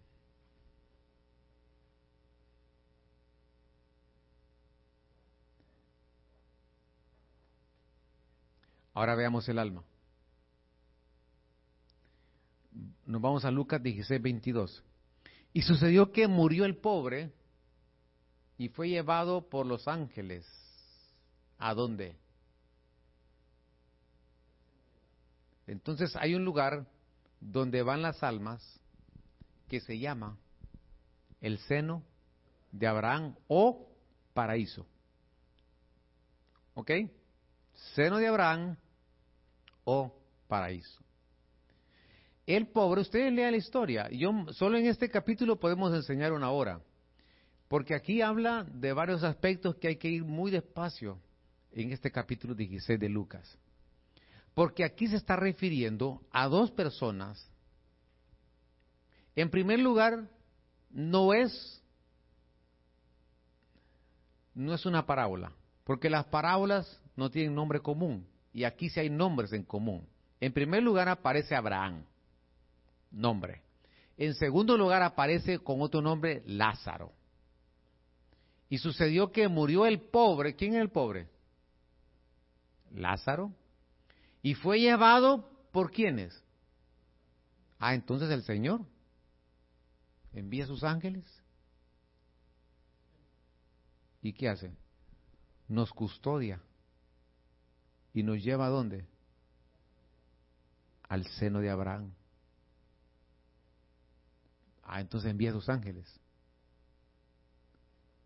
Ahora veamos el alma. Nos vamos a Lucas 16, 22. Y sucedió que murió el pobre y fue llevado por los ángeles. ¿A dónde? Entonces hay un lugar donde van las almas que se llama el seno de Abraham o paraíso. ¿Ok? Seno de Abraham o paraíso. El pobre, ustedes lean la historia. Yo solo en este capítulo podemos enseñar una hora, porque aquí habla de varios aspectos que hay que ir muy despacio en este capítulo 16 de Lucas. Porque aquí se está refiriendo a dos personas en primer lugar, no es no es una parábola, porque las parábolas no tienen nombre común y aquí sí hay nombres en común. En primer lugar aparece Abraham, nombre. En segundo lugar aparece con otro nombre Lázaro. Y sucedió que murió el pobre. ¿Quién es el pobre? Lázaro. Y fue llevado por quiénes? Ah, entonces el Señor envía sus ángeles. ¿Y qué hace? Nos custodia. ¿Y nos lleva a dónde? Al seno de Abraham. Ah, entonces envía a sus ángeles.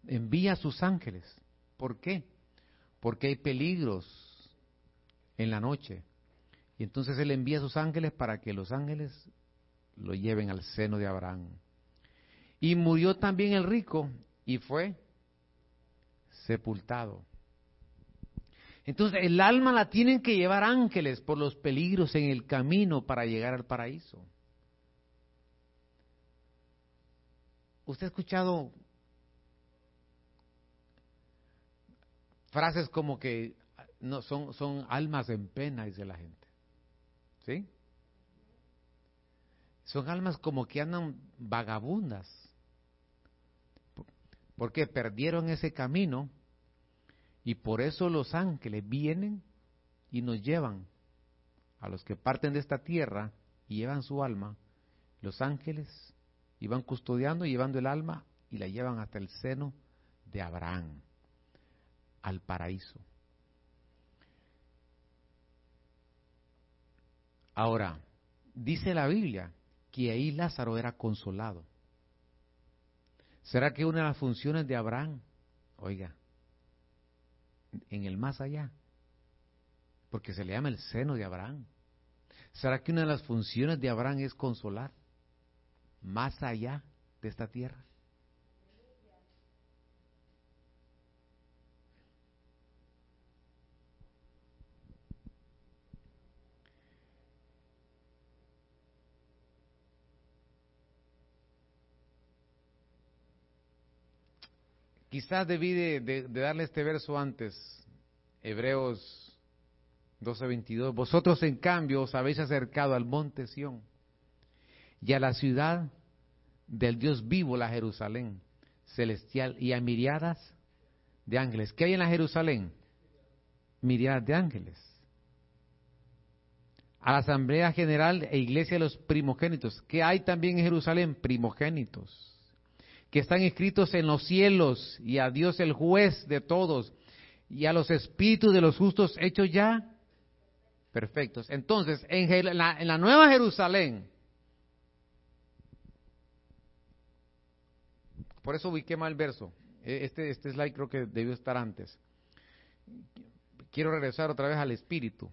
Envía a sus ángeles. ¿Por qué? Porque hay peligros en la noche. Y entonces Él envía a sus ángeles para que los ángeles lo lleven al seno de Abraham. Y murió también el rico y fue sepultado. Entonces el alma la tienen que llevar ángeles por los peligros en el camino para llegar al paraíso. ¿Usted ha escuchado frases como que no son, son almas en pena, dice la gente. ¿Sí? Son almas como que andan vagabundas. Porque perdieron ese camino y por eso los ángeles vienen y nos llevan a los que parten de esta tierra y llevan su alma. Los ángeles iban custodiando, llevando el alma y la llevan hasta el seno de Abraham, al paraíso. Ahora, dice la Biblia que ahí Lázaro era consolado. ¿Será que una de las funciones de Abraham, oiga, en el más allá, porque se le llama el seno de Abraham, ¿será que una de las funciones de Abraham es consolar más allá de esta tierra? Quizás debí de, darle este verso antes, Hebreos 12:22. Vosotros en cambio os habéis acercado al monte Sión y a la ciudad del Dios vivo, la Jerusalén celestial, y a miriadas de ángeles. ¿Qué hay en la Jerusalén? Miriadas de ángeles. A la Asamblea General e Iglesia de los Primogénitos. ¿Qué hay también en Jerusalén? Primogénitos que están escritos en los cielos, y a Dios el juez de todos, y a los espíritus de los justos hechos ya perfectos. Entonces, en la, Nueva Jerusalén, por eso ubiqué mal el verso, e, este, este slide creo que debió estar antes. Quiero regresar otra vez al Espíritu.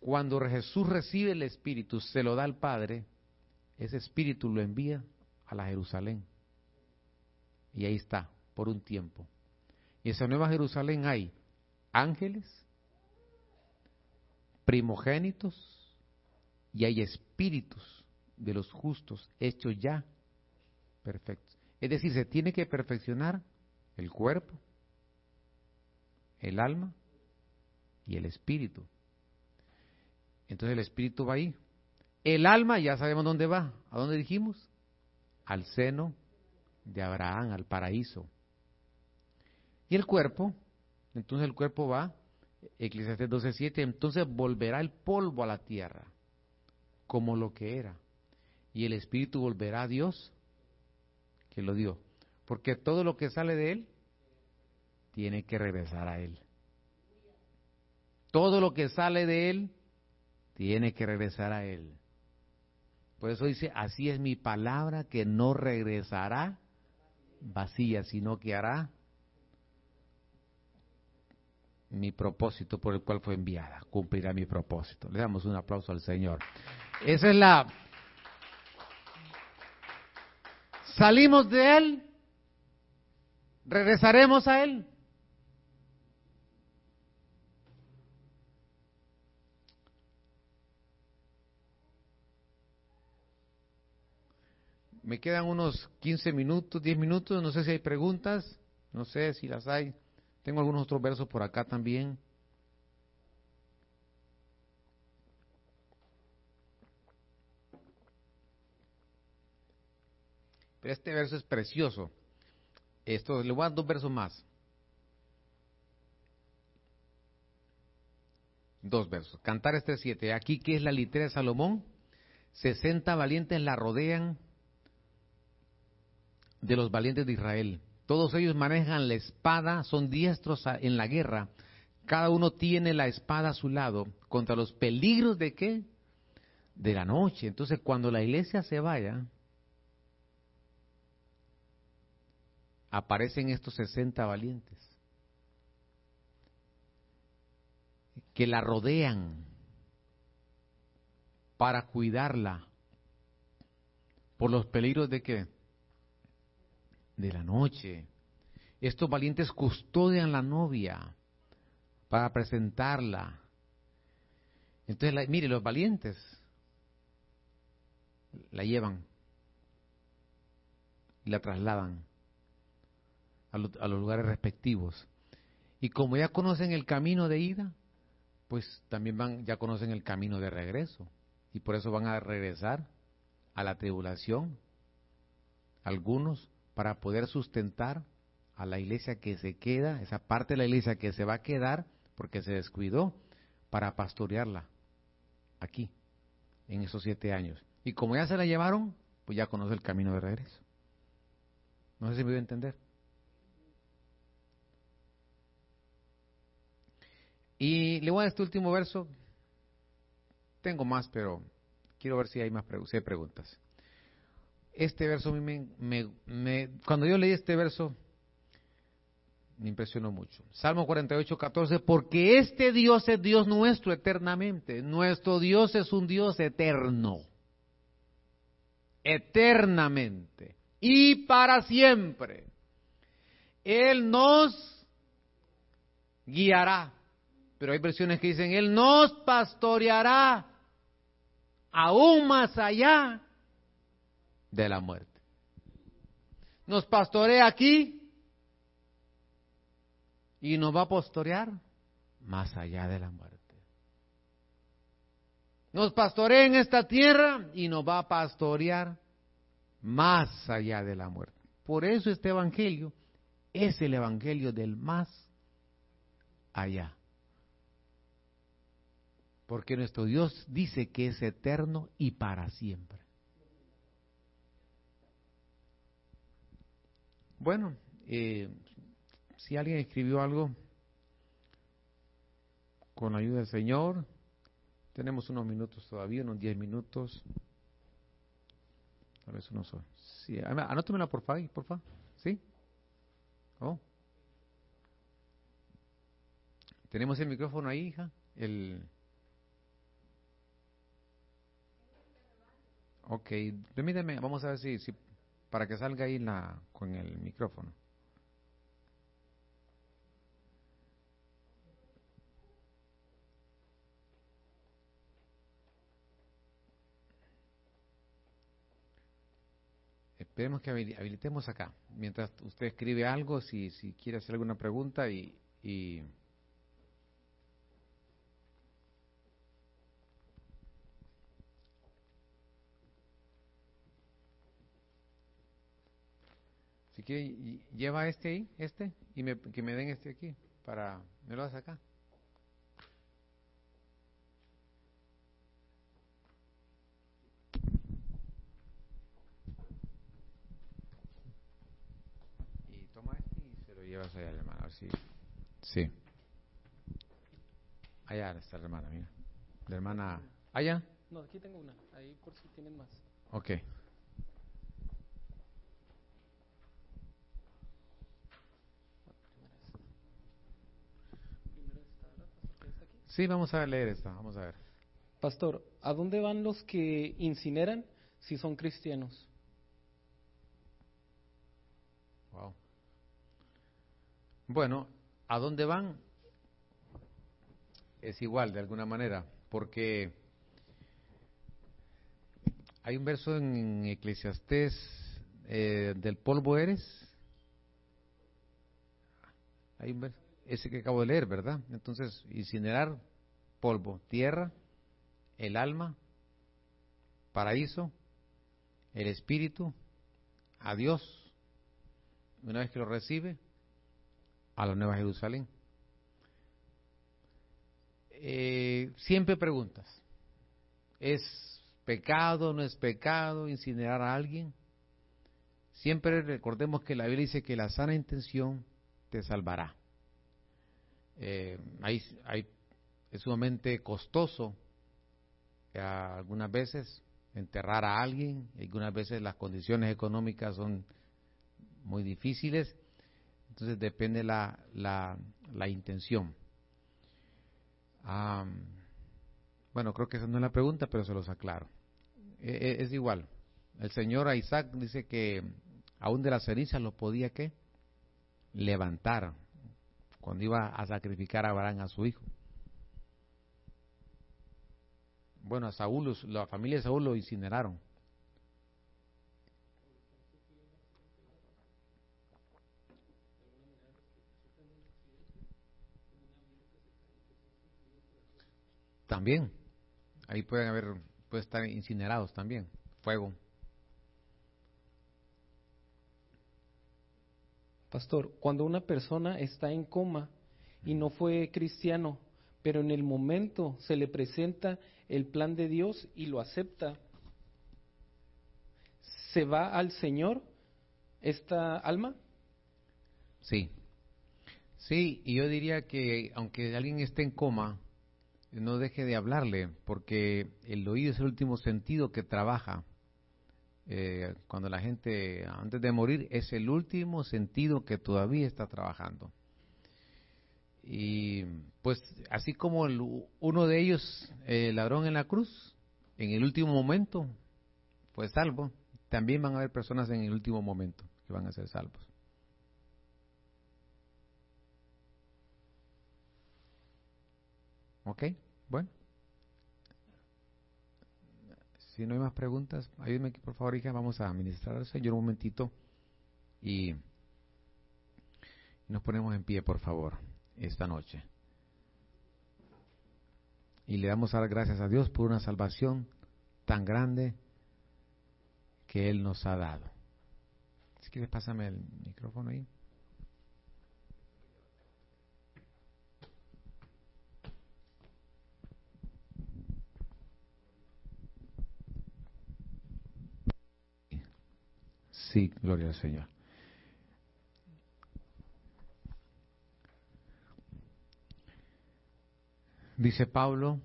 Cuando Jesús recibe el Espíritu, se lo da al Padre, ese Espíritu lo envía a la Jerusalén. Y ahí está, por un tiempo. Y esa nueva Jerusalén hay ángeles, primogénitos y hay espíritus de los justos hechos ya perfectos. Es decir, se tiene que perfeccionar el cuerpo, el alma y el espíritu. Entonces el espíritu va ahí. El alma ya sabemos dónde va. ¿A dónde dijimos? Al seno de Abraham al paraíso. Y el cuerpo, entonces el cuerpo va, Eclesiastes 12:7, entonces volverá el polvo a la tierra, como lo que era. Y el espíritu volverá a Dios, que lo dio. Porque todo lo que sale de él, tiene que regresar a él. Todo lo que sale de él, tiene que regresar a él. Por eso dice, así es mi palabra que no regresará vacía, sino que hará mi propósito por el cual fue enviada, cumplirá mi propósito. Le damos un aplauso al Señor. Esa es la... Salimos de Él, regresaremos a Él. Me quedan unos 15 minutos, 10 minutos, no sé si hay preguntas, no sé si las hay. Tengo algunos otros versos por acá también. Pero este verso es precioso. Esto, le voy a dar dos versos más. Dos versos. Cantar este siete. Aquí que es la litera de Salomón. 60 valientes la rodean de los valientes de Israel. Todos ellos manejan la espada, son diestros en la guerra. Cada uno tiene la espada a su lado contra los peligros de qué? De la noche. Entonces, cuando la iglesia se vaya, aparecen estos 60 valientes que la rodean para cuidarla por los peligros de qué? De la noche. Estos valientes custodian la novia para presentarla. Entonces, mire, los valientes la llevan y la trasladan a, a los lugares respectivos. Y como ya conocen el camino de ida, pues también van, ya conocen el camino de regreso. Y por eso van a regresar a la tribulación, algunos, para poder sustentar a la iglesia que se queda, esa parte de la iglesia que se va a quedar porque se descuidó, para pastorearla aquí, en esos siete años. Y como ya se la llevaron, pues ya conoce el camino de regreso. No sé si me voy a entender. Y le voy a este último verso. Tengo más, pero quiero ver si hay más preguntas. Este verso, me, me, cuando yo leí este verso, me impresionó mucho. Salmo 48, 14, porque este Dios es Dios nuestro eternamente. Nuestro Dios es un Dios eterno. Eternamente. Y para siempre. Él nos guiará pero hay versiones que dicen, Él nos pastoreará aún más allá de la muerte. Nos pastorea aquí y nos va a pastorear más allá de la muerte. Nos pastorea en esta tierra y nos va a pastorear más allá de la muerte. Por eso este Evangelio es el Evangelio del más allá. Porque nuestro Dios dice que es eterno y para siempre. Bueno, eh, si alguien escribió algo con la ayuda del Señor, tenemos unos minutos todavía, unos diez minutos. Tal vez unos. Sí, anótemela por favor, por favor. ¿Sí? Oh. ¿Tenemos el micrófono ahí, hija? El. Ok, permíteme, vamos a ver si, si para que salga ahí la, con el micrófono. Esperemos que habilitemos acá. Mientras usted escribe algo, si, si quiere hacer alguna pregunta y, y Quiere, lleva este ahí, este, y me, que me den este aquí, para, me lo das acá. Y toma este y se lo llevas allá al hermano, a ver si, sí. Allá está la hermana, mira. La hermana, allá. No, aquí tengo una, ahí por si tienen más. Ok. Sí, vamos a leer esta, vamos a ver. Pastor, ¿a dónde van los que incineran si son cristianos? Wow. Bueno, ¿a dónde van? Es igual, de alguna manera, porque hay un verso en Eclesiastés, eh, del polvo eres. Hay un verso, ese que acabo de leer, ¿verdad? Entonces, incinerar polvo, tierra, el alma, paraíso, el espíritu, a Dios, una vez que lo recibe, a la Nueva Jerusalén. Eh, siempre preguntas, ¿es pecado, no es pecado incinerar a alguien? Siempre recordemos que la Biblia dice que la sana intención te salvará. Eh, hay, hay es sumamente costoso eh, algunas veces enterrar a alguien, algunas veces las condiciones económicas son muy difíciles, entonces depende la, la, la intención. bueno, creo que esa no es la pregunta, pero se los aclaro. E, e, es igual. El Señor Isaac dice que aún de las cenizas lo podía que levantar cuando iba a sacrificar a Abraham a su hijo. Bueno, a Saúl, la familia de Saúl lo incineraron. También, ahí pueden haber, puede estar incinerados también, fuego. Pastor, cuando una persona está en coma y no mm. fue cristiano, pero en el momento se le presenta el plan de Dios y lo acepta, ¿se va al Señor esta alma? Sí. Sí, y yo diría que aunque alguien esté en coma, no deje de hablarle, porque el oído es el último sentido que trabaja. Eh, cuando la gente, antes de morir, es el último sentido que todavía está trabajando. Y pues así como el, uno de ellos, el ladrón en la cruz, en el último momento fue salvo, también van a haber personas en el último momento que van a ser salvos. ¿Ok? Bueno. Si no hay más preguntas, ayúdeme aquí, por favor, hija. Vamos a administrar al Señor un momentito y nos ponemos en pie, por favor, esta noche. Y le damos a dar gracias a Dios por una salvación tan grande que Él nos ha dado. Si quieres, pásame el micrófono ahí. Sí, gloria al Señor. Dice Pablo,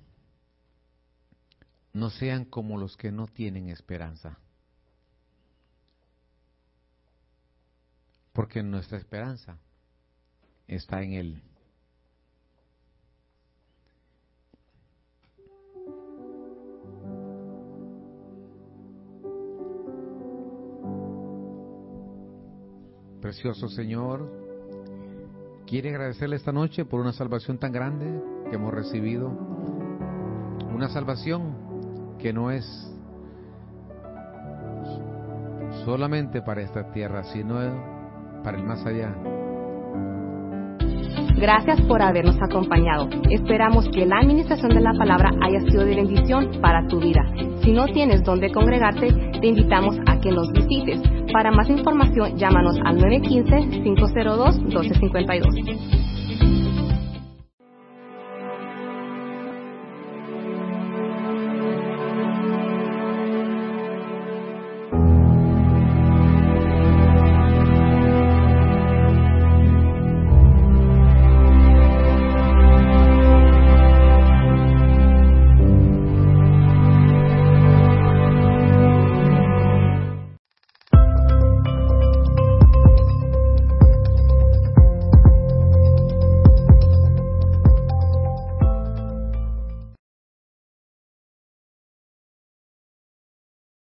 no sean como los que no tienen esperanza. Porque nuestra esperanza está en Él. Precioso Señor, quiere agradecerle esta noche por una salvación tan grande que hemos recibido. Una salvación que no es solamente para esta tierra, sino para el más allá. Gracias por habernos acompañado. Esperamos que la administración de la palabra haya sido de bendición para tu vida. Si no tienes dónde congregarte, te invitamos a que nos visites. Para más información, llámanos al 915-502-1252.